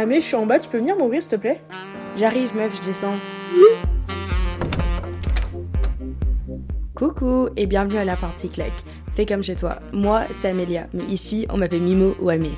Ah mais je suis en bas, tu peux venir m'ouvrir s'il te plaît? J'arrive meuf, je descends. Coucou et bienvenue à la partie claque. Fais comme chez toi. Moi, c'est Amélia, mais ici, on m'appelle Mimo ou Amé.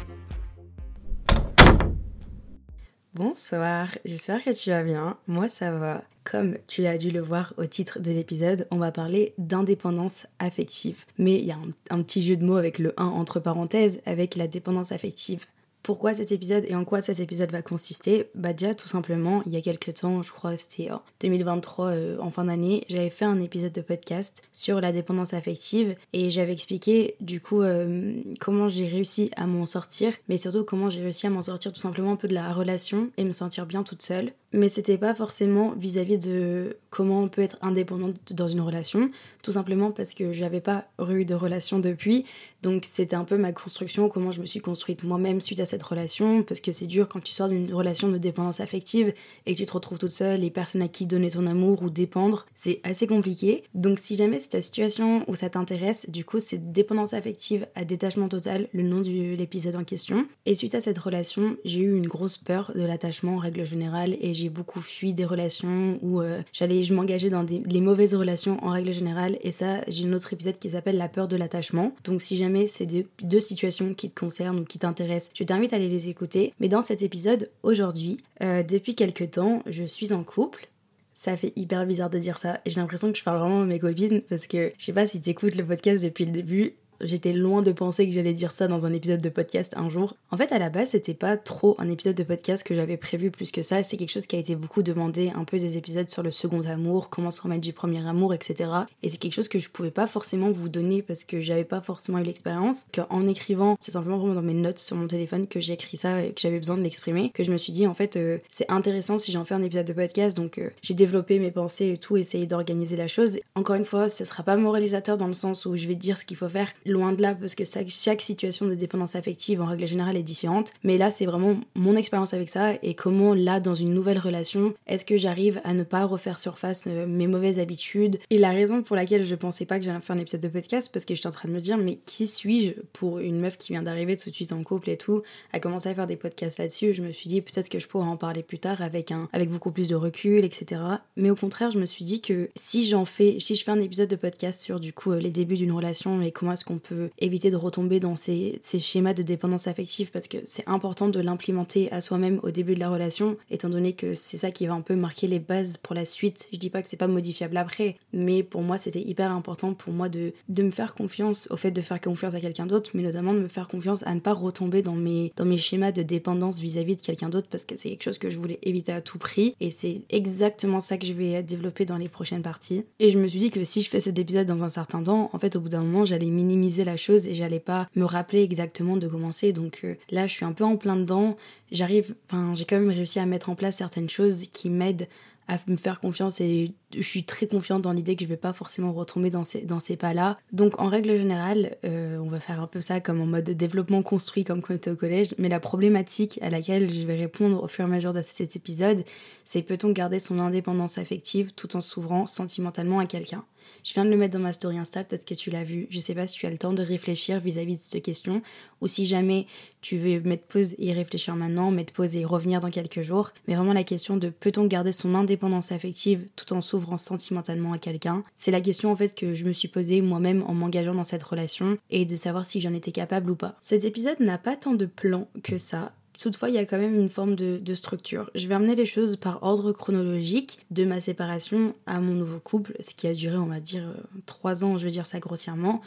Bonsoir, j'espère que tu vas bien. Moi, ça va. Comme tu as dû le voir au titre de l'épisode, on va parler d'indépendance affective. Mais il y a un, un, petit jeu de mots avec le 1 entre parenthèses, avec la dépendance affective. Pourquoi cet épisode et en quoi cet épisode va consister Bah déjà tout simplement, il y a quelques temps, je crois c'était en 2023 euh, en fin d'année, j'avais fait un épisode de podcast sur la dépendance affective et j'avais expliqué du coup euh, comment j'ai réussi à m'en sortir, mais surtout comment j'ai réussi à m'en sortir tout simplement un peu de la relation et me sentir bien toute seule. Mais c'était pas forcément vis-à-vis de comment on peut être indépendante dans une relation, tout simplement parce que j'avais pas eu de relation depuis, donc c'était un peu ma construction, comment je me suis construite moi-même suite à cette relation, parce que c'est dur quand tu sors d'une relation de dépendance affective et que tu te retrouves toute seule, les personnes à qui donner ton amour ou dépendre, c'est assez compliqué. Donc si jamais c'est ta situation où ça t'intéresse, du coup c'est dépendance affective à détachement total, le nom de l'épisode en question. Et suite à cette relation, j'ai eu une grosse peur de l'attachement en règle générale et j'ai beaucoup fui des relations où euh, j'allais, je m'engageais dans des, les mauvaises relations en règle générale et ça j'ai un autre épisode qui s'appelle la peur de l'attachement. Donc si jamais c'est deux, situations qui te concernent ou qui t'intéressent, je t'invite à aller les écouter. Mais dans cet épisode, aujourd'hui, euh, depuis quelques temps, je suis en couple. Ça fait hyper bizarre de dire ça. Et j'ai l'impression que je parle vraiment à mes copines parce que je sais pas si t'écoutes le podcast depuis le début. J'étais loin de penser que j'allais dire ça dans un épisode de podcast un jour. En fait, à la base, c'était pas trop un épisode de podcast que j'avais prévu plus que ça. C'est quelque chose qui a été beaucoup demandé, un peu des épisodes sur le second amour, comment se remettre du premier amour, etc. Et c'est quelque chose que je pouvais pas forcément vous donner parce que j'avais pas forcément eu l'expérience. Qu'en écrivant, c'est simplement dans mes notes sur mon téléphone que j'ai écrit ça et que j'avais besoin de l'exprimer. Que je me suis dit, en fait, euh, c'est intéressant si j'en fais un épisode de podcast. Donc, euh, j'ai développé mes pensées et tout, essayé d'organiser la chose. Encore une fois, ce sera pas moralisateur dans le sens où je vais dire ce qu'il faut faire loin de là parce que chaque situation de dépendance affective en règle générale est différente. Mais là, c'est vraiment mon expérience avec ça et comment là, dans une nouvelle relation, est-ce que j'arrive à ne pas refaire surface euh, mes mauvaises habitudes. Et la raison pour laquelle je pensais pas que j'allais faire un épisode de podcast, parce que j'étais en train de me dire, mais qui suis-je pour une meuf qui vient d'arriver tout de suite en couple et tout, à commencer à faire des podcasts là-dessus? Je me suis dit peut-être que je pourrais en parler plus tard avec, un, avec beaucoup plus de recul, etc. Mais au contraire, je me suis dit que si j'en fais, si je fais un épisode de podcast sur du coup euh, les débuts d'une relation et comment est-ce qu'on peut éviter de retomber dans ces, ces schémas de dépendance affective parce que c'est important de l'implémenter à soi-même au début de la relation, étant donné que c'est ça qui va un peu marquer les bases pour la suite. Je dis pas que c'est pas modifiable après, mais pour moi c'était hyper important pour moi de, de me faire confiance au fait de faire confiance à quelqu'un d'autre, mais notamment de me faire confiance à ne pas retomber dans mes, dans mes schémas de dépendance vis-à-vis de quelqu'un d'autre parce que c'est quelque chose que je voulais éviter à tout prix et c'est exactement ça que je vais développer dans les prochaines parties. Et je me suis dit que si je fais cet épisode dans un certain temps, en fait au bout d'un moment j'allais minimiser la chose et j'allais pas me rappeler exactement de commencer. Donc euh, là, je suis un peu en plein dedans. J'arrive, enfin, j'ai quand même réussi à mettre en place certaines choses qui m'aident à me faire confiance et je suis très confiante dans l'idée que je vais pas forcément retomber dans ces, dans ces pas-là. Donc en règle générale, euh, on va faire un peu ça comme en mode développement construit comme quand on était au collège, mais la problématique à laquelle je vais répondre au fur et à mesure de cet épisode, c'est peut-on garder son indépendance affective tout en s'ouvrant sentimentalement à quelqu'un? Je viens de le mettre dans ma story Insta, peut-être que tu l'as vu. Je sais pas si tu as le temps de réfléchir vis-à-vis de cette question ou si jamais tu veux mettre pause et réfléchir maintenant, mettre pause et revenir dans quelques jours. Mais vraiment la question de peut-on garder son indépendance affective tout en s'ouvrant sentimentalement à quelqu'un C'est la question en fait que je me suis posée moi-même en m'engageant dans cette relation et de savoir si j'en étais capable ou pas. Cet épisode n'a pas tant de plans que ça. Toutefois, il y a quand même une forme de, structure. Je vais amener les choses par ordre chronologique de ma séparation à mon nouveau couple, ce qui a duré, on va dire, euh, trois ans, je vais dire ça grossièrement,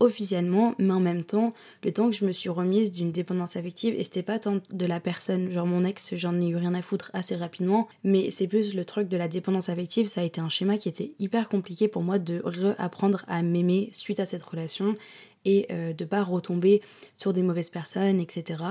officiellement, mais en même temps, le temps que je me suis remise d'une dépendance affective, et c'était pas tant de la personne, genre mon ex, j'en ai eu rien à foutre assez rapidement, mais c'est plus le truc de la dépendance affective, ça a été un schéma qui était hyper compliqué pour moi de réapprendre à m'aimer suite à cette relation et euh, de pas retomber sur des mauvaises personnes, etc.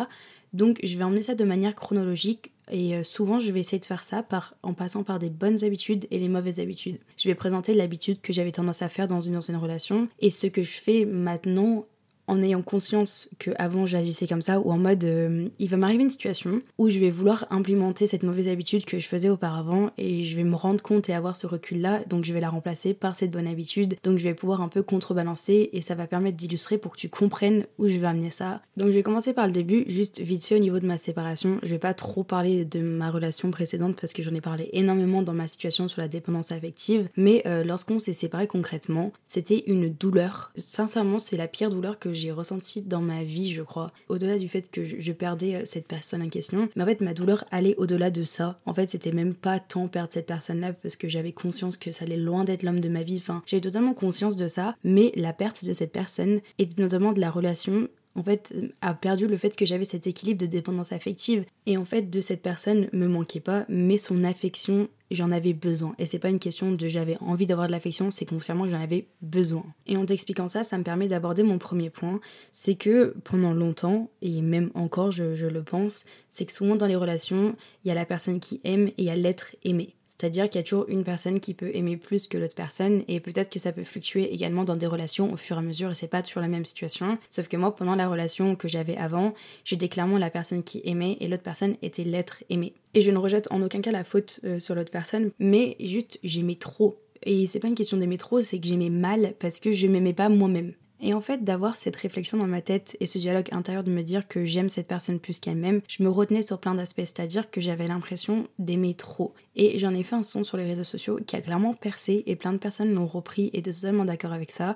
Donc je vais emmener ça de manière chronologique et euh, souvent je vais essayer de faire ça par, en passant par des bonnes habitudes et les mauvaises habitudes. Je vais présenter l'habitude que j'avais tendance à faire dans une ancienne relation et ce que je fais maintenant en ayant conscience que avant j'agissais comme ça ou en mode euh, il va m'arriver une situation où je vais vouloir implémenter cette mauvaise habitude que je faisais auparavant et je vais me rendre compte et avoir ce recul là donc je vais la remplacer par cette bonne habitude. Donc je vais pouvoir un peu contrebalancer et ça va permettre d'illustrer pour que tu comprennes où je vais amener ça. Donc je vais commencer par le début juste vite fait au niveau de ma séparation. Je vais pas trop parler de ma relation précédente parce que j'en ai parlé énormément dans ma situation sur la dépendance affective. Mais euh, lorsqu'on s'est séparé concrètement c'était une douleur. Sincèrement c'est la pire douleur que j'ai ressenti dans ma vie, je crois. Au-delà du fait que je, perdais euh, cette personne en question. Mais en fait, ma douleur allait au-delà de ça. En fait, c'était même pas tant perdre cette personne-là parce que j'avais conscience que ça allait loin d'être l'homme de ma vie. Enfin, j'avais totalement conscience de ça. Mais la perte de cette personne et notamment de la relation en fait, a perdu le fait que j'avais cet équilibre de dépendance affective. Et en fait, de cette personne me manquait pas, mais son affection, j'en avais besoin. Et c'est pas une question de j'avais envie d'avoir de l'affection, c'est confirmant que j'en avais besoin. Et en t'expliquant ça, ça me permet d'aborder mon premier point. C'est que pendant longtemps, et même encore, je, je le pense, c'est que souvent dans les relations, il y a la personne qui aime et il y a l'être aimé. C'est-à-dire qu'il y a toujours une personne qui peut aimer plus que l'autre personne et peut-être que ça peut fluctuer également dans des relations au fur et à mesure et c'est pas toujours la même situation. Sauf que moi, pendant la relation que j'avais avant, j'étais clairement la personne qui aimait et l'autre personne était l'être aimé. Et je ne rejette en aucun cas la faute euh, sur l'autre personne, mais juste j'aimais trop. Et c'est pas une question d'aimer trop, c'est que j'aimais mal parce que je m'aimais pas moi-même. Et en fait, d'avoir cette réflexion dans ma tête et ce dialogue intérieur de me dire que j'aime cette personne plus qu'elle même, je me retenais sur plein d'aspects, c'est-à-dire que j'avais l'impression d'aimer trop. Et j'en ai fait un son sur les réseaux sociaux qui a clairement percé et plein de personnes l'ont repris et étaient totalement d'accord avec ça.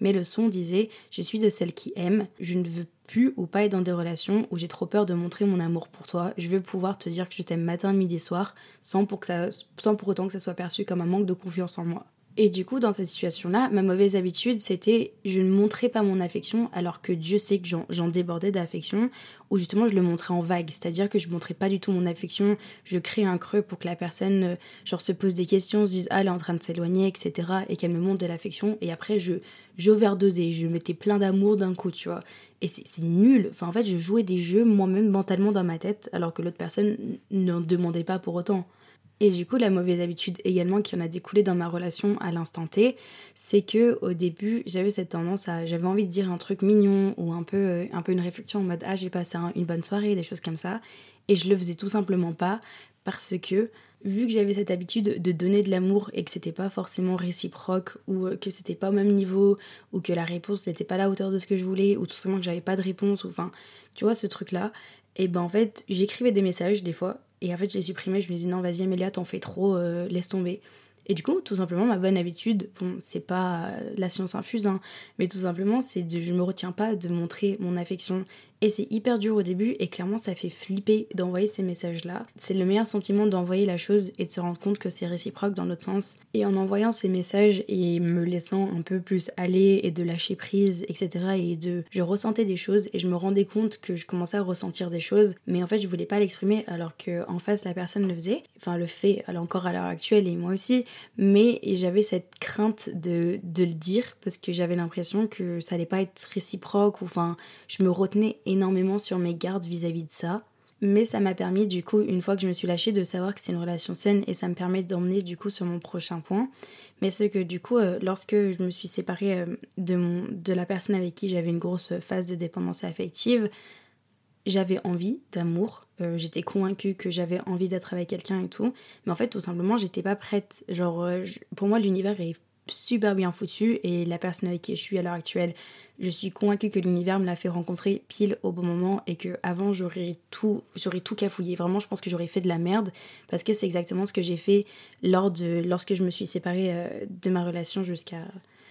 Mais le son disait Je suis de celles qui aiment, je ne veux plus ou pas être dans des relations où j'ai trop peur de montrer mon amour pour toi. Je veux pouvoir te dire que je t'aime matin, midi, soir, sans pour, que ça, sans pour autant que ça soit perçu comme un manque de confiance en moi. Et du coup, dans cette situation-là, ma mauvaise habitude, c'était je ne montrais pas mon affection alors que Dieu sait que j'en débordais d'affection, ou justement je le montrais en vague, c'est-à-dire que je montrais pas du tout mon affection, je crée un creux pour que la personne euh, genre se pose des questions, se dise ah elle est en train de s'éloigner, etc. et qu'elle me montre de l'affection, et après je j'overdosais, je mettais plein d'amour d'un coup, tu vois. Et c'est nul. Enfin, en fait, je jouais des jeux moi-même mentalement dans ma tête, alors que l'autre personne n'en demandait pas pour autant. Et du coup, la mauvaise habitude également qui en a découlé dans ma relation à l'instant T, c'est que au début, j'avais cette tendance à, j'avais envie de dire un truc mignon ou un peu, euh, un peu une réflexion en mode ah j'ai passé une bonne soirée, des choses comme ça, et je le faisais tout simplement pas parce que vu que j'avais cette habitude de donner de l'amour et que c'était pas forcément réciproque ou euh, que c'était pas au même niveau ou que la réponse n'était pas à la hauteur de ce que je voulais ou tout simplement que j'avais pas de réponse ou enfin tu vois ce truc là et ben en fait j'écrivais des messages des fois et en fait, j'ai supprimé, je me dis non, vas-y Amélia, t'en fais trop, euh, laisse tomber. Et du coup, tout simplement, ma bonne habitude, bon, c'est pas la science infuse, hein, mais tout simplement, c'est de je me retiens pas de montrer mon affection et c'est hyper dur au début et clairement ça fait flipper d'envoyer ces messages-là. C'est le meilleur sentiment d'envoyer la chose et de se rendre compte que c'est réciproque dans l'autre sens. Et en envoyant ces messages et me laissant un peu plus aller et de lâcher prise, etc. Et de... Je ressentais des choses et je me rendais compte que je commençais à ressentir des choses, mais en fait je voulais pas l'exprimer alors que en face la personne le faisait. Enfin le fait, encore à l'heure actuelle et moi aussi, mais j'avais cette crainte de, de le dire parce que j'avais l'impression que ça allait pas être réciproque ou enfin je me retenais énormément sur mes gardes vis-à-vis de ça. Mais ça m'a permis du coup, une fois que je me suis lâchée, de savoir que c'est une relation saine et ça me permet d'emmener du coup sur mon prochain point. Mais c'est que du coup, euh, lorsque je me suis séparée euh, de, mon, de la personne avec qui j'avais une grosse phase de dépendance affective, j'avais envie d'amour, euh, j'étais convaincue que j'avais envie d'être avec quelqu'un et tout, mais en fait tout simplement j'étais pas prête. Genre pour moi l'univers est super bien foutu et la personne avec qui je suis à l'heure actuelle, je suis convaincue que l'univers me l'a fait rencontrer pile au bon moment et que avant j'aurais tout j'aurais tout cafouillé. Vraiment, je pense que j'aurais fait de la merde parce que c'est exactement ce que j'ai fait lors de lorsque je me suis séparée euh, de ma relation jusqu'à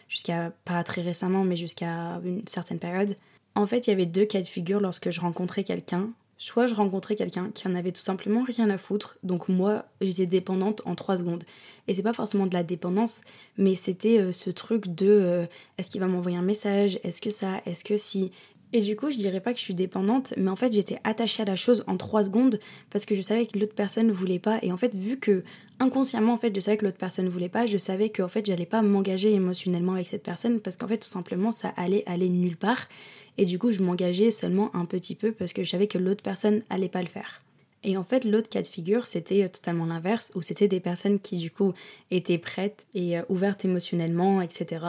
jusqu'à pas très récemment mais jusqu'à une certaine période. En fait, il y avait deux cas de figure lorsque je rencontrais quelqu'un soit je rencontrais quelqu'un qui en avait tout simplement rien à foutre, donc moi j'étais dépendante en 3 secondes. Et c'est pas forcément de la dépendance, mais c'était euh, ce truc de euh, est-ce qu'il va m'envoyer un message, est-ce que ça, est-ce que si? Et du coup, je dirais pas que je suis dépendante, mais en fait, j'étais attachée à la chose en 3 secondes parce que je savais que l'autre personne voulait pas. Et en fait, vu que inconsciemment, en fait, je savais que l'autre personne voulait pas, je savais que en fait, j'allais pas m'engager émotionnellement avec cette personne parce qu'en fait, tout simplement, ça allait aller nulle part. Et du coup, je m'engageais seulement un petit peu parce que je savais que l'autre personne allait pas le faire. Et en fait, l'autre cas de figure, c'était totalement l'inverse, où c'était des personnes qui, du coup, étaient prêtes et euh, ouvertes émotionnellement, etc.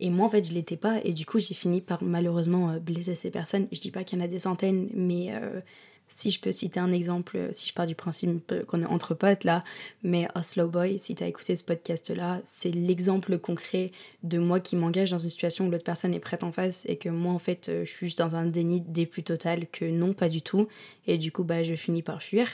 Et moi, en fait, je l'étais pas. Et du coup, j'ai fini par malheureusement euh, blesser ces personnes. Je dis pas qu'il y en a des centaines, mais euh, si je peux citer un exemple, euh, si je pars du principe qu'on est entre potes là, mais Oslo Boy, si tu écouté ce podcast là, c'est l'exemple concret de moi qui m'engage dans une situation où l'autre personne est prête en face et que moi, en fait, je suis juste dans un déni des plus total que non, pas du tout. Et du coup, bah, je finis par fuir.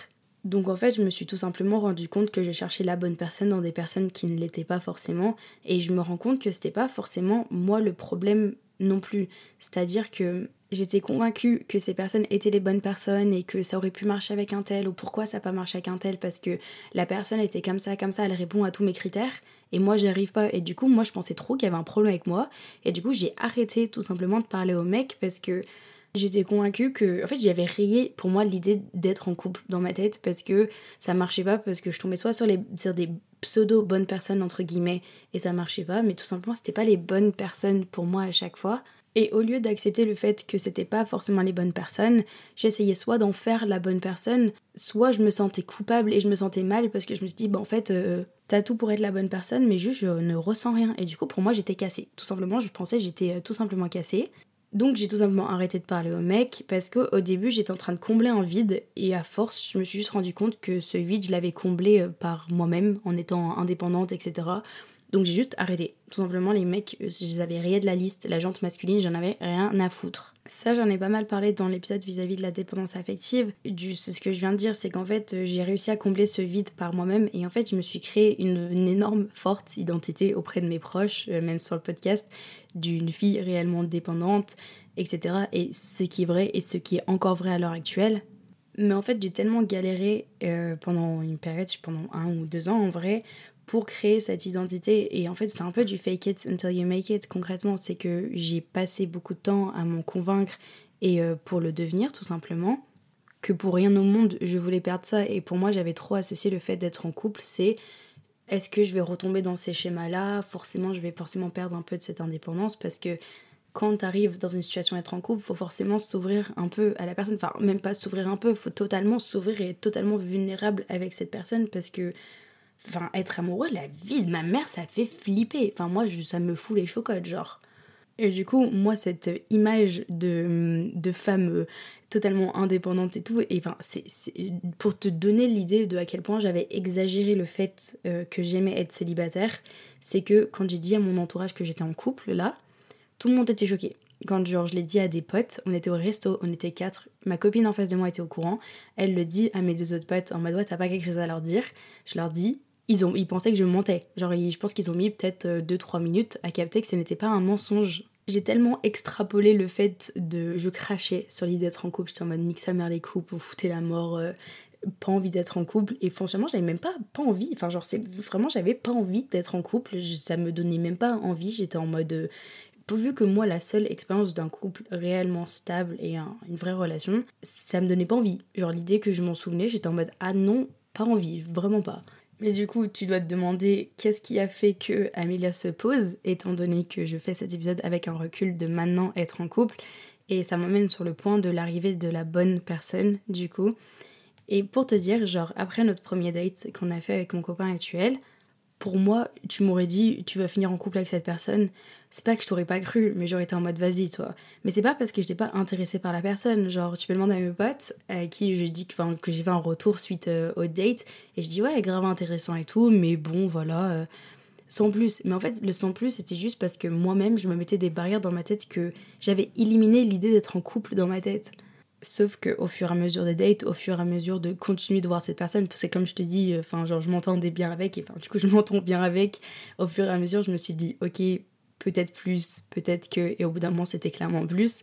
Donc en fait, je me suis tout simplement rendu compte que je cherchais la bonne personne dans des personnes qui ne l'étaient pas forcément et je me rends compte que c'était pas forcément moi le problème non plus. C'est-à-dire que j'étais convaincue que ces personnes étaient les bonnes personnes et que ça aurait pu marcher avec un tel ou pourquoi ça n'a pas marché avec un tel parce que la personne était comme ça, comme ça, elle répond à tous mes critères et moi j'y arrive pas et du coup moi je pensais trop qu'il y avait un problème avec moi et du coup j'ai arrêté tout simplement de parler au mec parce que J'étais convaincue que, en fait, j'avais rayé pour moi l'idée d'être en couple dans ma tête parce que ça marchait pas, parce que je tombais soit sur, les, sur des pseudo bonnes personnes entre guillemets et ça marchait pas, mais tout simplement c'était pas les bonnes personnes pour moi à chaque fois. Et au lieu d'accepter le fait que c'était pas forcément les bonnes personnes, j'essayais soit d'en faire la bonne personne, soit je me sentais coupable et je me sentais mal parce que je me suis dit, bah en fait, euh, t'as tout pour être la bonne personne, mais juste je ne ressens rien. Et du coup, pour moi, j'étais cassée. Tout simplement, je pensais j'étais euh, tout simplement cassée. Donc j'ai tout simplement arrêté de parler au mec parce qu'au début j'étais en train de combler un vide et à force je me suis juste rendu compte que ce vide je l'avais comblé euh, par moi-même en étant indépendante etc. Donc j'ai juste arrêté. Tout simplement les mecs, euh, je les avais rayés de la liste, la jante masculine j'en avais rien à foutre. Ça j'en ai pas mal parlé dans l'épisode vis-à-vis de la dépendance affective. Du, ce que je viens de dire c'est qu'en fait euh, j'ai réussi à combler ce vide par moi-même et en fait je me suis créé une, énorme forte identité auprès de mes proches, même sur le podcast d'une fille réellement dépendante, etc. Et ce qui est vrai et ce qui est encore vrai à l'heure actuelle. Mais en fait, j'ai tellement galéré euh, pendant une période, pendant un ou deux ans en vrai, pour créer cette identité. Et en fait, c'est un peu du fake it until you make it. Concrètement, c'est que j'ai passé beaucoup de temps à m'en convaincre et euh, pour le devenir, tout simplement. Que pour rien au monde, je voulais perdre ça. Et pour moi, j'avais trop associé le fait d'être en couple. C'est est-ce que je vais retomber dans ces schémas-là? Forcément, je vais forcément perdre un peu de cette indépendance parce que quand tu arrives dans une situation d'être en couple, faut forcément s'ouvrir un peu à la personne. Enfin, même pas s'ouvrir un peu, faut totalement s'ouvrir et être totalement vulnérable avec cette personne parce que, enfin, être amoureux, la vie de ma mère, ça fait flipper. Enfin, moi, ça me fout les chocottes, genre. Et du coup, moi, cette image de, de femme euh, totalement indépendante et tout, et enfin, c'est pour te donner l'idée de à quel point j'avais exagéré le fait euh, que j'aimais être célibataire, c'est que quand j'ai dit à mon entourage que j'étais en couple, là, tout le monde était choqué. Quand genre, je l'ai dit à des potes, on était au resto, on était quatre, ma copine en face de moi était au courant, elle le dit à mes deux autres potes en mode ouais, t'as pas quelque chose à leur dire, je leur dis, ils, ont, ils pensaient que je mentais. Genre, je pense qu'ils ont mis peut-être 2-3 euh, minutes à capter que ce n'était pas un mensonge. J'ai tellement extrapolé le fait de. Je crachais sur l'idée d'être en couple. J'étais en mode nique sa mère les couples, vous foutez la mort, euh, pas envie d'être en couple. Et franchement, j'avais même pas, pas envie. Enfin, genre, c'est vraiment, j'avais pas envie d'être en couple. Ça me donnait même pas envie. J'étais en mode. Euh, vu que moi, la seule expérience d'un couple réellement stable et une vraie relation, ça me donnait pas envie. Genre, l'idée que je m'en souvenais, j'étais en mode ah non, pas envie, vraiment pas. Mais du coup, tu dois te demander qu'est-ce qui a fait que Amelia se pose, étant donné que je fais cet épisode avec un recul de maintenant être en couple. Et ça m'emmène sur le point de l'arrivée de la bonne personne, du coup. Et pour te dire, genre, après notre premier date qu'on a fait avec mon copain actuel, pour moi, tu m'aurais dit, tu vas finir en couple avec cette personne. C'est pas que je t'aurais pas cru, mais j'aurais été en mode vas-y, toi. Mais c'est pas parce que j'étais pas intéressée par la personne. Genre, tu peux demander à mes potes, à qui je dis que, que j'ai fait un retour suite euh, au date, et je dis ouais, grave intéressant et tout, mais bon, voilà, euh, sans plus. Mais en fait, le sans plus, c'était juste parce que moi-même, je me mettais des barrières dans ma tête que j'avais éliminé l'idée d'être en couple dans ma tête. Sauf que au fur et à mesure des dates, au fur et à mesure de continuer de voir cette personne, parce comme je te dis, euh, enfin genre je m'entendais bien avec, et enfin du coup je m'entends bien avec, au fur et à mesure je me suis dit ok peut-être plus, peut-être que, et au bout d'un moment c'était clairement plus.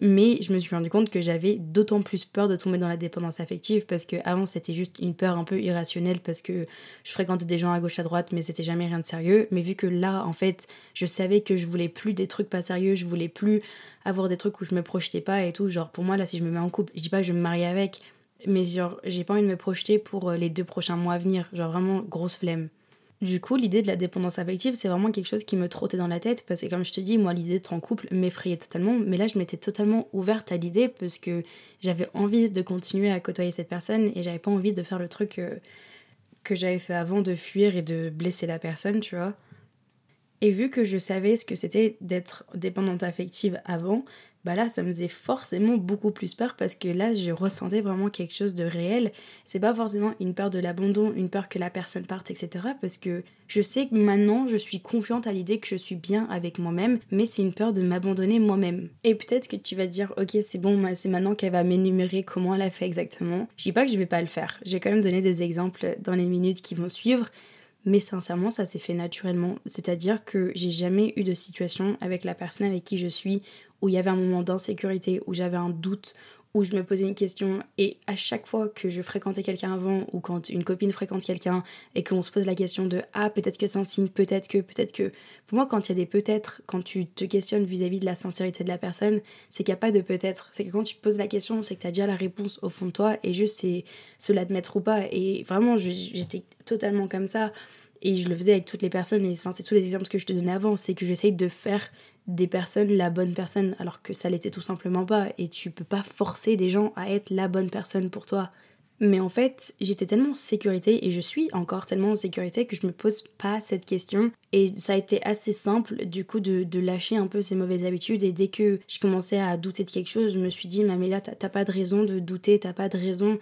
Mais je me suis rendu compte que j'avais d'autant plus peur de tomber dans la dépendance affective parce que avant c'était juste une peur un peu irrationnelle parce que je fréquentais des gens à gauche à droite mais c'était jamais rien de sérieux. Mais vu que là en fait je savais que je voulais plus des trucs pas sérieux, je voulais plus avoir des trucs où je me projetais pas et tout. Genre pour moi là si je me mets en couple, je dis pas je me marier avec, mais genre j'ai pas envie de me projeter pour euh, les deux prochains mois à venir. Genre vraiment grosse flemme. Du coup, l'idée de la dépendance affective, c'est vraiment quelque chose qui me trottait dans la tête parce que, comme je te dis, moi, l'idée d'être en couple m'effrayait totalement. Mais là, je m'étais totalement ouverte à l'idée parce que j'avais envie de continuer à côtoyer cette personne et j'avais pas envie de faire le truc euh, que j'avais fait avant de fuir et de blesser la personne, tu vois. Et vu que je savais ce que c'était d'être dépendante affective avant, bah là ça me faisait forcément beaucoup plus peur parce que là je ressentais vraiment quelque chose de réel. C'est pas forcément une peur de l'abandon, une peur que la personne parte, etc. Parce que je sais que maintenant je suis confiante à l'idée que je suis bien avec moi-même, mais c'est une peur de m'abandonner moi-même. Et peut-être que tu vas dire ok c'est bon, c'est maintenant qu'elle va m'énumérer comment elle a fait exactement. Je dis pas que je vais pas le faire. J'ai quand même donné des exemples dans les minutes qui vont suivre. Mais sincèrement, ça s'est fait naturellement. C'est-à-dire que j'ai jamais eu de situation avec la personne avec qui je suis où il y avait un moment d'insécurité, où j'avais un doute, où je me posais une question. Et à chaque fois que je fréquentais quelqu'un avant ou quand une copine fréquente quelqu'un et qu'on se pose la question de ah peut-être que c'est un signe, peut-être que, peut-être que pour moi quand il y a des peut-être, quand tu te questionnes vis-à-vis de la sincérité de la personne, c'est qu'il n'y a pas de peut-être, c'est que quand tu poses la question c'est que tu as déjà la réponse au fond de toi et juste c'est se l'admettre ou pas. Et vraiment j'étais totalement comme ça. Et je le faisais avec toutes les personnes et enfin c'est tous les exemples que je te donnais avant, c'est que j'essaye de faire des personnes la bonne personne alors que ça l'était tout simplement pas et tu peux pas forcer des gens à être la bonne personne pour toi. Mais en fait, j'étais tellement en sécurité et je suis encore tellement en sécurité que je me pose pas cette question. Et ça a été assez simple du coup de, lâcher un peu ces mauvaises habitudes. Et dès que je commençais à douter de quelque chose, je me suis dit, là, t'as pas de raison de douter, t'as pas de raison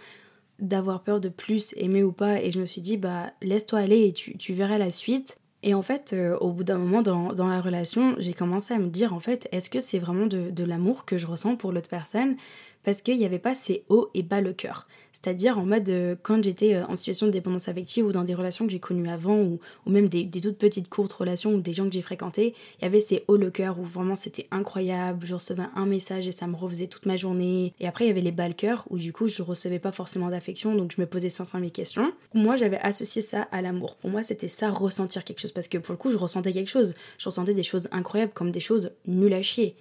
d'avoir peur de plus aimer ou pas. Et je me suis dit, bah laisse-toi aller et tu, tu verras la suite. Et en fait, euh, au bout d'un moment dans, la relation, j'ai commencé à me dire, en fait, est-ce que c'est vraiment de l'amour que je ressens pour l'autre personne? Parce qu'il n'y avait pas ces hauts et bas le cœur. C'est-à-dire en mode euh, quand j'étais euh, en situation de dépendance affective ou dans des relations que j'ai connues avant ou, ou même des, des, toutes petites courtes relations ou des gens que j'ai fréquentés, il y avait ces hauts le cœur où vraiment c'était incroyable, je recevais un message et ça me refaisait toute ma journée. Et après il y avait les bas le cœur où du coup je recevais pas forcément d'affection donc je me posais 500 000 questions. Moi j'avais associé ça à l'amour. Pour moi c'était ça ressentir quelque chose parce que pour le coup je ressentais quelque chose. Je ressentais des choses incroyables comme des choses nulles à chier.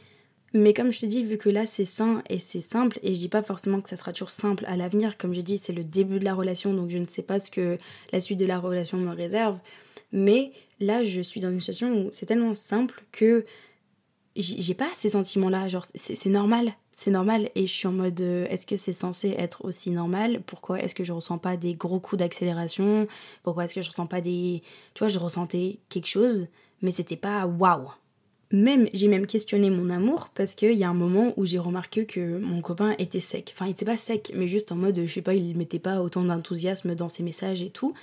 Mais comme je te dis, vu que là c'est sain et c'est simple, et je dis pas forcément que ça sera toujours simple à l'avenir, comme je dis, c'est le début de la relation, donc je ne sais pas ce que la suite de la relation me réserve. Mais là, je suis dans une situation où c'est tellement simple que j'ai pas ces sentiments-là. Genre, c'est normal, c'est normal. Et je suis en mode, euh, est-ce que c'est censé être aussi normal? Pourquoi est-ce que je ressens pas des gros coups d'accélération? Pourquoi est-ce que je ressens pas des. Tu vois, je ressentais quelque chose, mais c'était pas waouh même j'ai même questionné mon amour parce qu'il y a un moment où j'ai remarqué que mon copain était sec. Enfin, il était pas sec, mais juste en mode, je sais pas, il mettait pas autant d'enthousiasme dans ses messages et tout.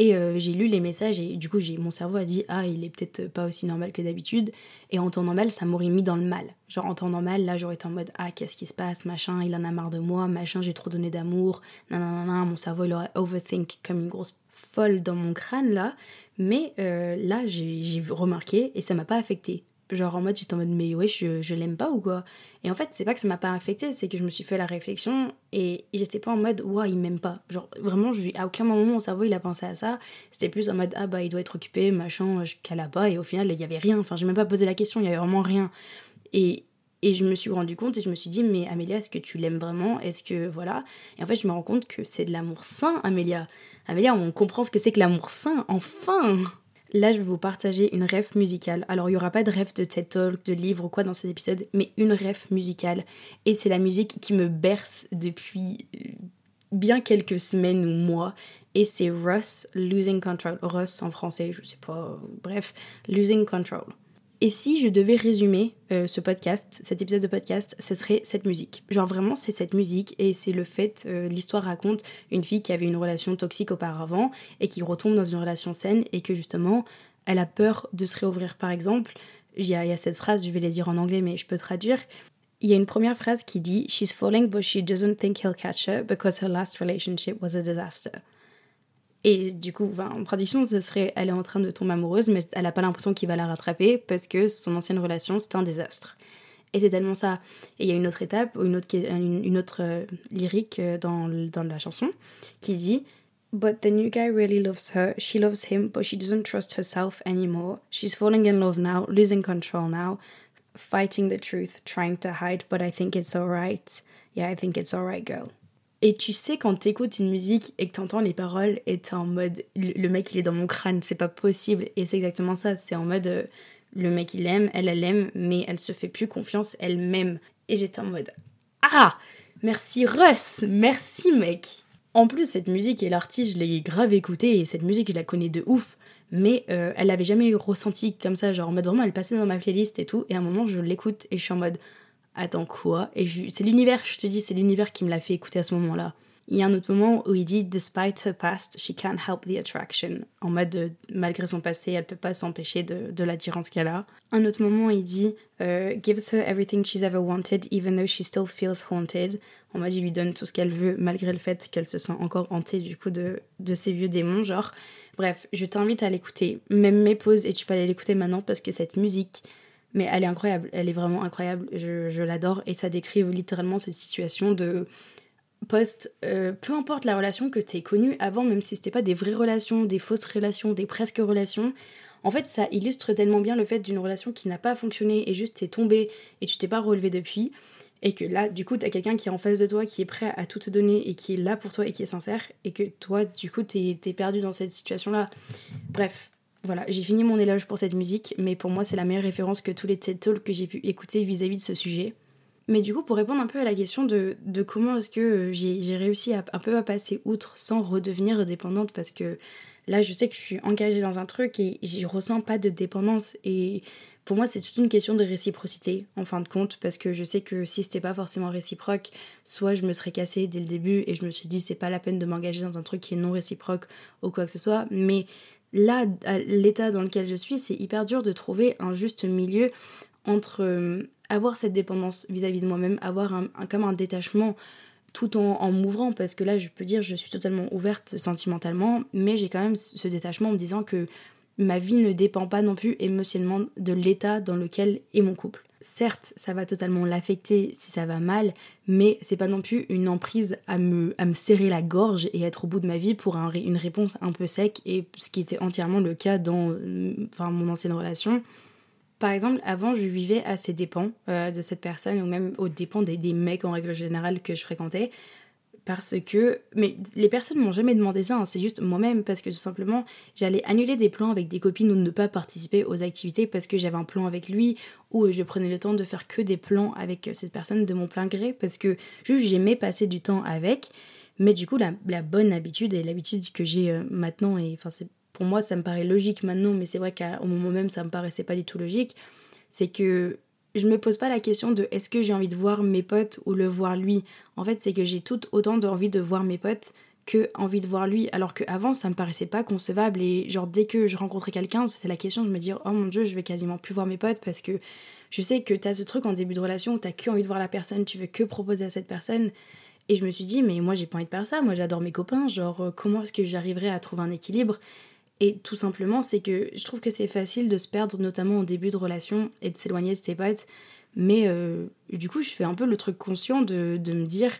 Et euh, j'ai lu les messages et du coup, j'ai mon cerveau a dit ah, il est peut-être pas aussi normal que d'habitude. Et en temps normal, ça m'aurait mis dans le mal. Genre en temps normal, là, j'aurais été en mode ah, qu'est-ce qui se passe, machin, il en a marre de moi, machin, j'ai trop donné d'amour, nanana, mon cerveau il aurait overthink comme une grosse folle dans mon crâne là. Mais euh, là, j'ai remarqué et ça m'a pas affecté genre en mode j'étais en mode mais ouais je, je l'aime pas ou quoi? Et en fait c'est pas que ça m'a pas affecté c'est que je me suis fait la réflexion et j'étais pas en mode ouais il m'aime pas. Genre vraiment je, à aucun moment mon cerveau il a pensé à ça. C'était plus en mode ah bah il doit être occupé machin je cala pas. Et au final il y avait rien. Enfin j'ai même pas posé la question il y avait vraiment rien. Et et je me suis rendu compte et je me suis dit mais Amélia est-ce que tu l'aimes vraiment? Est-ce que voilà? Et en fait je me rends compte que c'est de l'amour sain Amélia. Amélia on comprend ce que c'est que l'amour sain enfin Là, je vais vous partager une rêve musicale. Alors, il n'y aura pas de rêve de TED Talk, de livre ou quoi dans cet épisode, mais une rêve musicale. Et c'est la musique qui me berce depuis euh, bien quelques semaines ou mois. Et c'est Russ Losing Control. Russ en français, je sais pas. Bref, Losing Control. Et si je devais résumer euh, ce podcast, cet épisode de podcast, ce serait cette musique. Genre vraiment, c'est cette musique et c'est le fait, euh, l'histoire raconte une fille qui avait une relation toxique auparavant et qui retombe dans une relation saine et que justement, elle a peur de se réouvrir par exemple. Il y, y a cette phrase, je vais la dire en anglais mais je peux traduire. Il y a une première phrase qui dit She's falling but she doesn't think he'll catch her because her last relationship was a disaster. Et du coup, en traduction, ce serait elle est en train de tomber amoureuse, mais elle n'a pas l'impression qu'il va la rattraper parce que son ancienne relation, c'est un désastre. Et c'est tellement ça. Et il y a une autre étape, une autre, une autre euh, lyrique euh, dans, dans la chanson qui dit But the new guy really loves her. She loves him, but she doesn't trust herself anymore. She's falling in love now, losing control now, fighting the truth, trying to hide, but I think it's alright. Yeah, I think it's alright, girl. Et tu sais, quand t'écoutes une musique et que t'entends les paroles et t'es en mode le mec il est dans mon crâne, c'est pas possible. Et c'est exactement ça, c'est en mode euh, le mec il aime, elle elle aime, mais elle se fait plus confiance elle-même. Et j'étais en mode Ah Merci Russ Merci mec En plus, cette musique et l'artiste, je l'ai grave écoutée et cette musique je la connais de ouf. mais euh, elle l'avait jamais ressenti comme ça, genre en mode vraiment elle passait dans ma playlist et tout, et à un moment je l'écoute et je suis en mode attends quoi? Et c'est l'univers, je te dis, c'est l'univers qui me l'a fait écouter à ce moment-là. Il y a un autre moment où il dit Despite her past, she can't help the attraction. En mode, malgré son passé, elle peut pas s'empêcher de, de l'attirance qu'elle a. Un autre moment, il dit uh, Gives her everything she's ever wanted, even though she still feels haunted. En mode, il lui donne tout ce qu'elle veut, malgré le fait qu'elle se sent encore hantée du coup de, de ces vieux démons, genre. Bref, je t'invite à l'écouter, même mes pauses, et tu peux aller l'écouter maintenant parce que cette musique, mais elle est incroyable, elle est vraiment incroyable, je, l'adore, et ça décrit littéralement cette situation de post, euh, peu importe la relation que tu aies connue avant, même si c'était pas des vraies relations, des fausses relations, des presque relations, en fait ça illustre tellement bien le fait d'une relation qui n'a pas fonctionné et juste t'es tombé et tu t'es pas relevé depuis, et que là du coup t'as quelqu'un qui est en face de toi, qui est prêt à tout te donner et qui est là pour toi et qui est sincère, et que toi du coup t'es es perdu dans cette situation là. Bref, voilà, j'ai fini mon éloge pour cette musique, mais pour moi c'est la meilleure référence que tous les TED Talks que j'ai pu écouter vis-à-vis -vis de ce sujet. Mais du coup, pour répondre un peu à la question de, comment est-ce que euh, j'ai réussi à, un peu à passer outre sans redevenir dépendante, parce que là, je sais que je suis engagée dans un truc et j'y ressens pas de dépendance. Et pour moi, c'est toute une question de réciprocité, en fin de compte, parce que je sais que si c'était pas forcément réciproque, soit je me serais cassée dès le début et je me suis dit, c'est pas la peine de m'engager dans un truc qui est non réciproque ou quoi que ce soit. Mais là, l'état dans lequel je suis, c'est hyper dur de trouver un juste milieu entre euh, avoir cette dépendance vis-à-vis de moi-même, avoir un, comme un détachement tout en, m'ouvrant, parce que là je peux dire je suis totalement ouverte sentimentalement, mais j'ai quand même ce détachement en me disant que ma vie ne dépend pas non plus émotionnellement de l'état dans lequel est mon couple. Certes, ça va totalement l'affecter si ça va mal, mais c'est pas non plus une emprise à me, à me serrer la gorge et être au bout de ma vie pour une réponse un peu sec, et ce qui était entièrement le cas dans enfin, mon ancienne relation. Par exemple, avant, je vivais à ses dépens euh, de cette personne, ou même aux dépens des, mecs en règle générale que je fréquentais. Parce que. Mais les personnes m'ont jamais demandé ça, hein, c'est juste moi-même, parce que tout simplement, j'allais annuler des plans avec des copines ou ne pas participer aux activités parce que j'avais un plan avec lui, ou je prenais le temps de faire que des plans avec cette personne de mon plein gré, parce que juste j'aimais passer du temps avec. Mais du coup, la, la bonne habitude et l'habitude que j'ai euh, maintenant, et enfin, c'est pour moi ça me paraît logique maintenant, mais c'est vrai qu'au moment même ça me paraissait pas du tout logique, c'est que je me pose pas la question de est-ce que j'ai envie de voir mes potes ou le voir lui. En fait, c'est que j'ai tout autant d'envie de voir mes potes que envie de voir lui. Alors qu'avant, ça me paraissait pas concevable. Et genre, dès que je rencontrais quelqu'un, c'était la question de me dire Oh mon dieu, je vais quasiment plus voir mes potes parce que je sais que t'as ce truc en début de relation où t'as que envie de voir la personne, tu veux que proposer à cette personne. Et je me suis dit, mais moi j'ai pas envie de faire ça, moi j'adore mes copains, genre euh, comment est-ce que j'arriverai à trouver un équilibre? Et tout simplement, c'est que je trouve que c'est facile de se perdre, notamment au début de relation, et de s'éloigner de ses potes. Mais euh, du coup, je fais un peu le truc conscient de, de me dire,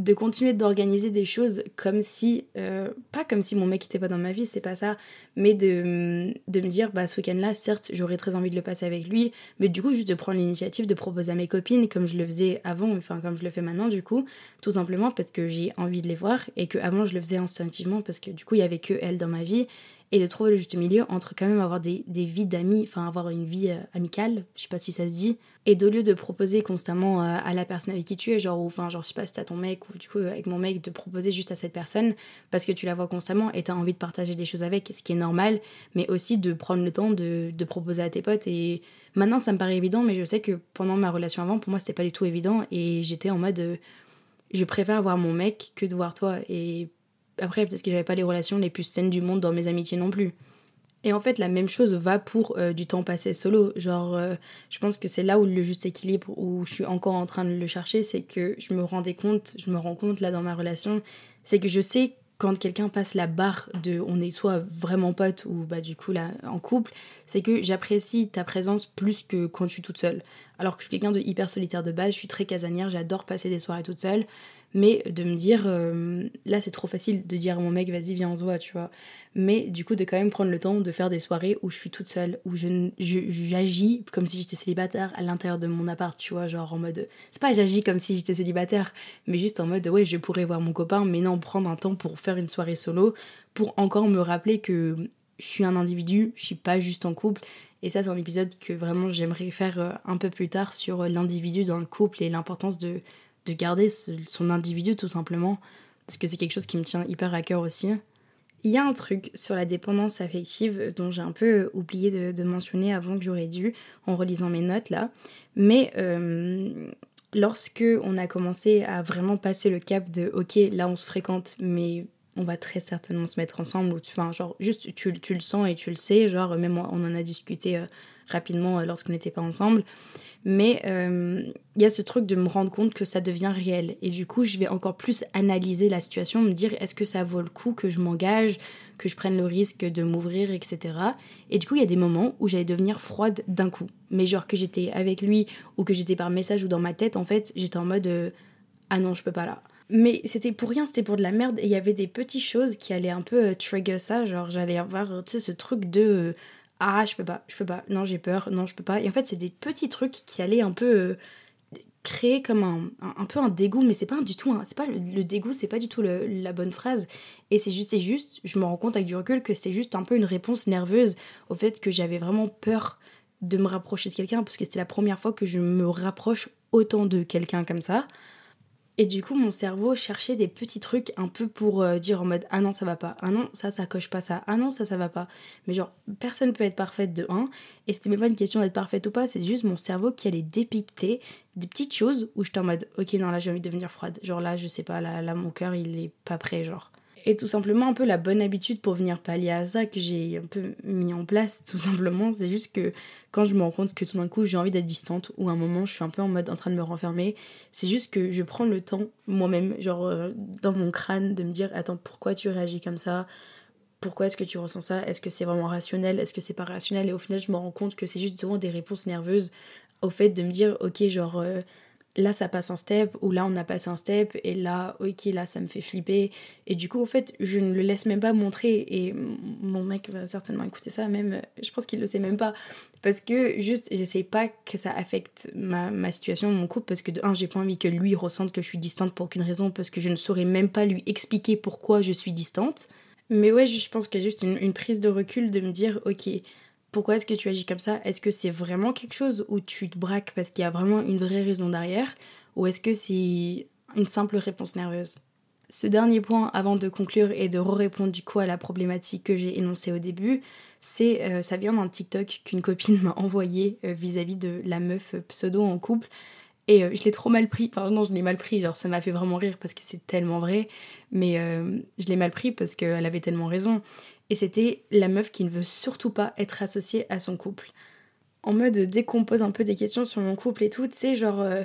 de continuer d'organiser des choses comme si, euh, pas comme si mon mec était pas dans ma vie, c'est pas ça, mais de, me dire, bah ce week-end-là, certes, j'aurais très envie de le passer avec lui, mais du coup, juste de prendre l'initiative de proposer à mes copines, comme je le faisais avant, enfin comme je le fais maintenant, du coup, tout simplement parce que j'ai envie de les voir et que avant je le faisais instinctivement parce que du coup, il y avait que elle dans ma vie et de trouver le juste milieu entre quand même avoir des, des vies d'amis, enfin avoir une vie euh, amicale, je sais pas si ça se dit, et de lieu de proposer constamment euh, à la personne avec qui tu es, genre, ou, enfin, genre, je sais pas si t'as ton mec ou du coup avec mon mec, de proposer juste à cette personne parce que tu la vois constamment et t'as envie de partager des choses avec, ce qui est normal, mais aussi de prendre le temps de, de proposer à tes potes. Et maintenant, ça me paraît évident, mais je sais que pendant ma relation avant, pour moi, c'était pas du tout évident et j'étais en mode. Euh, je préfère voir mon mec que de voir toi. Et après, peut-être que j'avais pas les relations les plus saines du monde dans mes amitiés non plus. Et en fait, la même chose va pour euh, du temps passé solo. Genre, euh, je pense que c'est là où le juste équilibre, où je suis encore en train de le chercher, c'est que je me rendais compte, je me rends compte là dans ma relation, c'est que je sais quand quelqu'un passe la barre de on est soit vraiment pote ou bah du coup là en couple, c'est que j'apprécie ta présence plus que quand je suis toute seule. Alors que je suis quelqu'un de hyper solitaire de base, je suis très casanière, j'adore passer des soirées toute seule mais de me dire euh, là c'est trop facile de dire à mon mec vas-y viens on se voit tu vois. Mais du coup de quand même prendre le temps de faire des soirées où je suis toute seule où je j'agis comme si j'étais célibataire à l'intérieur de mon appart tu vois genre en mode c'est pas j'agis comme si j'étais célibataire mais juste en mode ouais je pourrais voir mon copain mais non prendre un temps pour faire une soirée solo pour encore me rappeler que je suis un individu je suis pas juste en couple. Et ça c'est un épisode que vraiment j'aimerais faire euh, un peu plus tard sur l'individu dans le couple et l'importance de de garder son individu tout simplement, parce que c'est quelque chose qui me tient hyper à cœur aussi. Il y a un truc sur la dépendance affective dont j'ai un peu oublié de, mentionner avant que j'aurais dû en relisant mes notes là. Mais euh, lorsque on a commencé à vraiment passer le cap de ok là on se fréquente mais on va très certainement se mettre ensemble ou tu enfin genre juste tu, tu, le sens et tu le sais genre même on en a discuté euh, rapidement euh, lorsqu'on n'était pas ensemble mais euh, il y a ce truc de me rendre compte que ça devient réel. Et du coup, je vais encore plus analyser la situation, me dire est-ce que ça vaut le coup que je m'engage, que je prenne le risque de m'ouvrir, etc. Et du coup, il y a des moments où j'allais devenir froide d'un coup. Mais genre que j'étais avec lui ou que j'étais par message ou dans ma tête, en fait, j'étais en mode ah non, je peux pas là. Mais c'était pour rien, c'était pour de la merde. Et il y avait des petites choses qui allaient un peu euh, trigger ça. Genre, j'allais avoir, ce truc de ah je peux pas, je peux pas, non j'ai peur, non je peux pas. Et en fait c'est des petits trucs qui allaient un peu euh, créer comme un, un, peu un dégoût, mais c'est pas du tout, c'est pas le, dégoût, c'est pas du tout la bonne phrase. Et c'est juste, c'est juste, je me rends compte avec du recul que c'est juste un peu une réponse nerveuse au fait que j'avais vraiment peur de me rapprocher de quelqu'un parce que c'était la première fois que je me rapproche autant de quelqu'un comme ça. Et du coup, mon cerveau cherchait des petits trucs un peu pour euh, dire en mode Ah non, ça va pas. Ah non, ça, ça coche pas ça. Ah non, ça, ça va pas. Mais genre, personne peut être parfaite de 1. Et c'était même pas une question d'être parfaite ou pas, c'est juste mon cerveau qui allait dépicter des petites choses où j'étais en mode Ok, non, là, j'ai envie de devenir froide. Genre là, je sais pas, là, là mon cœur, il est pas prêt, genre et tout simplement un peu la bonne habitude pour venir pallier à ça que j'ai un peu mis en place tout simplement. C'est juste que quand je me rends compte que tout d'un coup j'ai envie d'être distante ou à un moment je suis un peu en mode en train de me renfermer c'est juste que je prends le temps moi-même genre euh, dans mon crâne de me dire attends pourquoi tu réagis comme ça? Pourquoi est-ce que tu ressens ça? Est-ce que c'est vraiment rationnel? Est-ce que c'est pas rationnel? Et au final, je me rends compte que c'est juste souvent des réponses nerveuses au fait de me dire, ok, genre, euh, là ça passe un step ou là on a passé un step et là ok là ça me fait flipper. Et du coup en fait je ne le laisse même pas montrer. Et mon mec va certainement écouter ça même je pense qu'il le sait même pas. Parce que juste j'essaie pas que ça affecte ma, ma, situation mon couple parce que de un j'ai pas envie que lui ressente que je suis distante pour aucune raison parce que je ne saurais même pas lui expliquer pourquoi je suis distante. Mais ouais je pense qu'il y a juste une, une prise de recul de me dire ok pourquoi est-ce que tu agis comme ça? Est-ce que c'est vraiment quelque chose où tu te braques parce qu'il y a vraiment une vraie raison derrière? Ou est-ce que c'est une simple réponse nerveuse? Ce dernier point, avant de conclure et de répondre du coup à la problématique que j'ai énoncée au début, c'est euh, ça vient d'un TikTok qu'une copine m'a envoyé euh, vis-à-vis de la meuf pseudo en couple. Et euh, je l'ai trop mal pris. Enfin, non, je l'ai mal pris. Genre, ça m'a fait vraiment rire parce que c'est tellement vrai. Mais je l'ai mal pris parce qu'elle avait tellement raison et c'était la meuf qui ne veut surtout pas être associée à son couple. En mode décompose un peu des questions sur mon couple et tout, tu sais, genre, euh,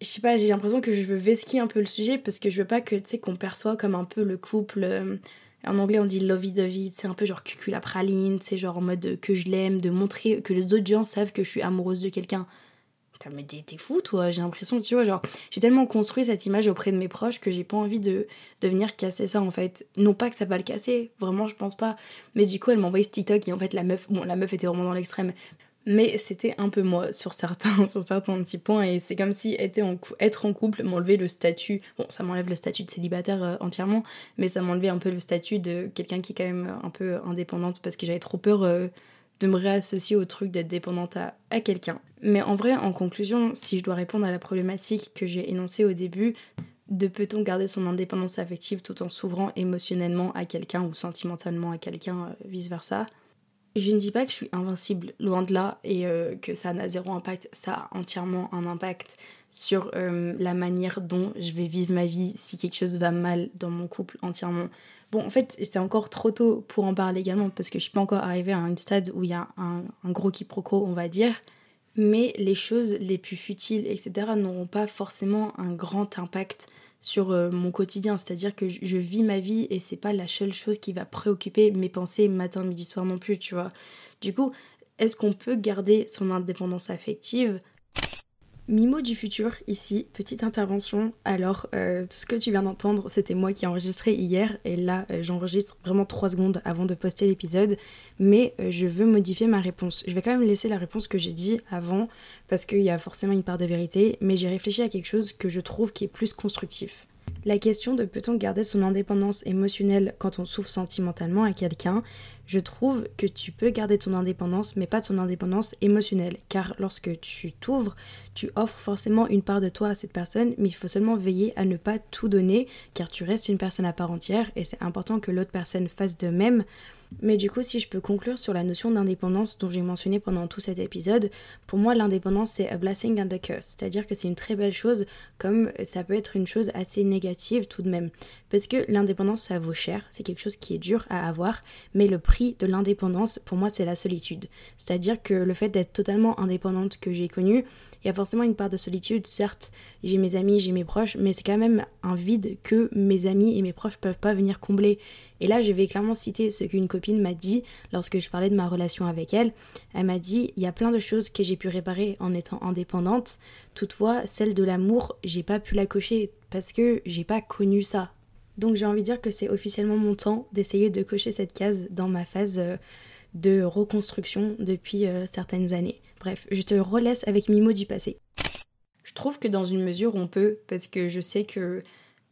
je sais pas, j'ai l'impression que je veux vesquer un peu le sujet parce que je veux pas que, tu sais, qu'on perçoit comme un peu le couple. Euh, en anglais, on dit lovey-dovey, c'est un peu genre cucul praline, c'est genre en mode que je l'aime, de montrer que les autres gens savent que je suis amoureuse de quelqu'un mais t'es fou toi, j'ai l'impression, tu vois, genre, j'ai tellement construit cette image auprès de mes proches que j'ai pas envie de, de venir casser ça en fait. Non pas que ça va le casser, vraiment je pense pas, mais du coup elle m'a envoyé ce TikTok et en fait la meuf, bon la meuf était vraiment dans l'extrême, mais c'était un peu moi sur certains, sur certains petits points et c'est comme si être en, être en couple m'enlevait le statut, bon ça m'enlève le statut de célibataire euh, entièrement, mais ça m'enlevait un peu le statut de quelqu'un qui est quand même un peu indépendante parce que j'avais trop peur... Euh, de me réassocier au truc d'être dépendante à, à quelqu'un. Mais en vrai, en conclusion, si je dois répondre à la problématique que j'ai énoncée au début, de peut-on garder son indépendance affective tout en s'ouvrant émotionnellement à quelqu'un ou sentimentalement à quelqu'un, euh, vice-versa? Je ne dis pas que je suis invincible, loin de là, et euh, que ça n'a zéro impact, ça a entièrement un impact sur euh, la manière dont je vais vivre ma vie si quelque chose va mal dans mon couple entièrement. Bon, en fait, c'était encore trop tôt pour en parler également parce que je suis pas encore arrivée à un stade où il y a un, gros quiproquo, on va dire. Mais les choses les plus futiles, etc., n'auront pas forcément un grand impact sur euh, mon quotidien. C'est-à-dire que je, vis ma vie et c'est pas la seule chose qui va préoccuper mes pensées matin, midi, soir non plus, tu vois. Du coup, est-ce qu'on peut garder son indépendance affective Mimo du futur, ici, petite intervention. Alors, euh, tout ce que tu viens d'entendre, c'était moi qui ai enregistré hier, et là, euh, j'enregistre vraiment 3 secondes avant de poster l'épisode, mais euh, je veux modifier ma réponse. Je vais quand même laisser la réponse que j'ai dit avant, parce qu'il y a forcément une part de vérité, mais j'ai réfléchi à quelque chose que je trouve qui est plus constructif. La question de peut-on garder son indépendance émotionnelle quand on souffre sentimentalement à quelqu'un, je trouve que tu peux garder ton indépendance, mais pas ton indépendance émotionnelle. Car lorsque tu t'ouvres, tu offres forcément une part de toi à cette personne, mais il faut seulement veiller à ne pas tout donner, car tu restes une personne à part entière, et c'est important que l'autre personne fasse de même mais du coup, si je peux conclure sur la notion d'indépendance dont j'ai mentionné pendant tout cet épisode, pour moi, l'indépendance, c'est a blessing and a curse. C'est-à-dire que c'est une très belle chose, comme ça peut être une chose assez négative tout de même. Parce que l'indépendance, ça vaut cher, c'est quelque chose qui est dur à avoir, mais le prix de l'indépendance, pour moi, c'est la solitude. C'est-à-dire que le fait d'être totalement indépendante que j'ai connu, il y a forcément une part de solitude, certes, j'ai mes amis, j'ai mes proches, mais c'est quand même un vide que mes amis et mes proches peuvent pas venir combler. Et là, je vais clairement citer ce qu'une copine m'a dit lorsque je parlais de ma relation avec elle. Elle m'a dit il y a plein de choses que j'ai pu réparer en étant indépendante. Toutefois, celle de l'amour, j'ai pas pu la cocher parce que j'ai pas connu ça. Donc j'ai envie de dire que c'est officiellement mon temps d'essayer de cocher cette case dans ma phase euh, de reconstruction depuis euh, certaines années. Bref, je te relaisse avec mes mots du passé. Je trouve que dans une mesure on peut, parce que je sais que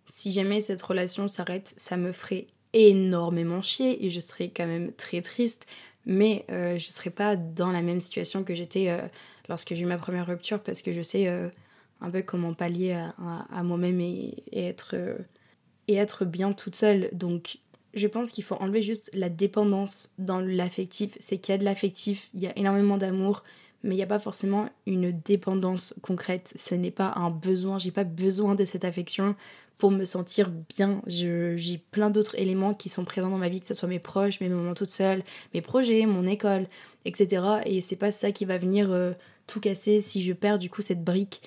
si jamais cette relation s'arrête, ça me ferait énormément chier et je serais quand même très triste, mais euh, je serais pas dans la même situation que j'étais euh, lorsque j'ai eu ma première rupture, parce que je sais euh, un peu comment pallier à, moi-même et, être, et être bien toute seule. Donc je pense qu'il faut enlever juste la dépendance dans l'affectif. C'est qu'il y a de l'affectif, il y a énormément d'amour, mais il n'y a pas forcément une dépendance concrète. Ce n'est pas un besoin, j'ai pas besoin de cette affection pour me sentir bien. J'ai plein d'autres éléments qui sont présents dans ma vie, que ce soit mes proches, mes moments toutes seules, mes projets, mon école, etc. Et c'est pas ça qui va venir euh, tout casser si je perds du coup cette brique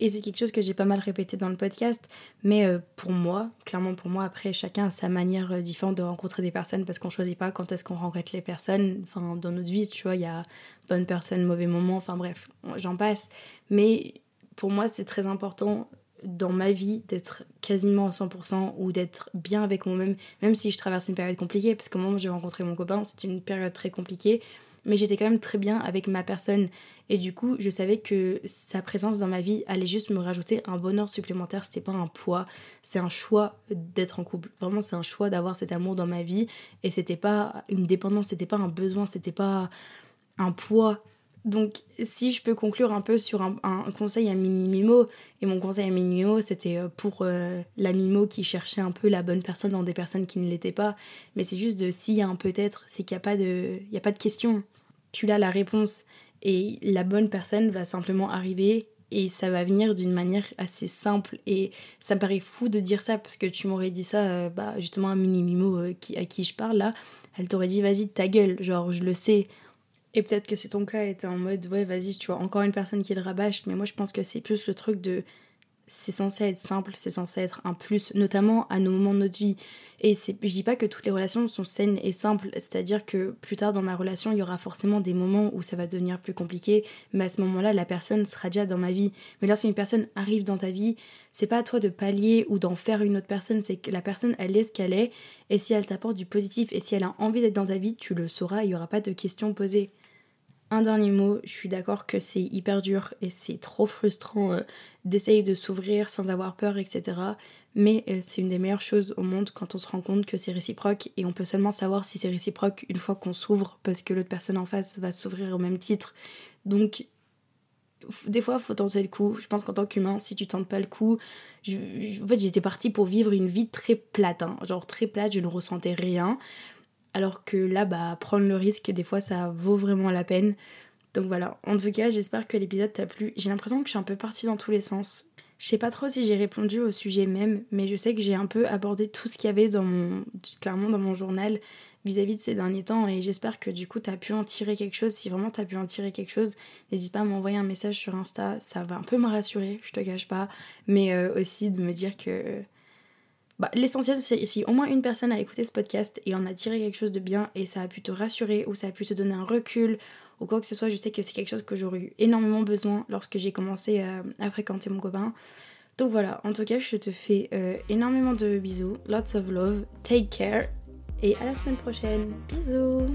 et c'est quelque chose que j'ai pas mal répété dans le podcast, mais euh, pour moi, clairement pour moi, après chacun a sa manière euh, différente de rencontrer des personnes parce qu'on choisit pas quand est-ce qu'on rencontre les personnes. Enfin, dans notre vie, tu vois, il y a bonnes personnes, mauvais moments, enfin bref, j'en passe. Mais pour moi, c'est très important dans ma vie d'être quasiment à 100% ou d'être bien avec moi-même, même si je traverse une période compliquée, parce moment où j'ai rencontré mon copain, c'était une période très compliquée mais j'étais quand même très bien avec ma personne. Et du coup, je savais que sa présence dans ma vie allait juste me rajouter un bonheur supplémentaire. C'était pas un poids, c'est un choix d'être en couple. Vraiment, c'est un choix d'avoir cet amour dans ma vie. Et c'était pas une dépendance, c'était pas un besoin, c'était pas un poids. Donc, si je peux conclure un peu sur un, conseil à mini-mimo, et mon conseil à mini-mimo, c'était euh, pour euh, la mimo qui cherchait un peu la bonne personne dans des personnes qui ne l'étaient pas, mais c'est juste de s'il y a un peut-être, c'est qu'il n'y a, pas de, y a pas de question. Tu as la réponse et la bonne personne va simplement arriver et ça va venir d'une manière assez simple. Et ça me paraît fou de dire ça parce que tu m'aurais dit ça euh, bah, justement à Mini Mimo euh, qui, à qui je parle là. Elle t'aurait dit vas-y ta gueule. Genre je le sais et peut-être que c'est ton cas et t'es en mode ouais vas-y tu vois encore une personne qui le rabâche mais moi je pense que c'est plus le truc de c'est censé être simple, c'est censé être un plus, notamment à nos moments de notre vie. Et je dis pas que toutes les relations sont saines et simples, c'est-à-dire que plus tard dans ma relation, il y aura forcément des moments où ça va devenir plus compliqué, mais à ce moment-là, la personne sera déjà dans ma vie. Mais lorsqu'une personne arrive dans ta vie, c'est pas à toi de pallier ou d'en faire une autre personne, c'est que la personne, elle est ce qu'elle est, et si elle t'apporte du positif et si elle a envie d'être dans ta vie, tu le sauras, il y aura pas de questions posées. Un dernier mot, je suis d'accord que c'est hyper dur et c'est trop frustrant euh, d'essayer de s'ouvrir sans avoir peur, etc. Mais euh, c'est une des meilleures choses au monde quand on se rend compte que c'est réciproque et on peut seulement savoir si c'est réciproque une fois qu'on s'ouvre parce que l'autre personne en face va s'ouvrir au même titre. Donc des fois, faut tenter le coup. Je pense qu'en tant qu'humain, si tu tentes pas le coup, en fait, j'étais partie pour vivre une vie très plate, hein. genre très plate, je ne ressentais rien. Alors que là, bah, prendre le risque, des fois, ça vaut vraiment la peine. Donc voilà, en tout cas, j'espère que l'épisode t'a plu. J'ai l'impression que je suis un peu partie dans tous les sens. Je sais pas trop si j'ai répondu au sujet même, mais je sais que j'ai un peu abordé tout ce qu'il y avait dans clairement dans mon journal vis-à-vis de ces derniers temps et j'espère que du coup t'as pu en tirer quelque chose. Si vraiment t'as pu en tirer quelque chose, n'hésite pas à m'envoyer un message sur Insta, ça va un peu me rassurer, je te cache pas, mais euh, aussi de me dire que bah, l'essentiel, c'est si au moins une personne a écouté ce podcast et en a tiré quelque chose de bien et ça a pu te rassurer ou ça a pu te donner un recul ou quoi que ce soit, je sais que c'est quelque chose que j'aurais eu énormément besoin lorsque j'ai commencé à, fréquenter mon copain. Donc voilà, en tout cas, je te fais euh, énormément de bisous, lots of love, take care et à la semaine prochaine. Bisous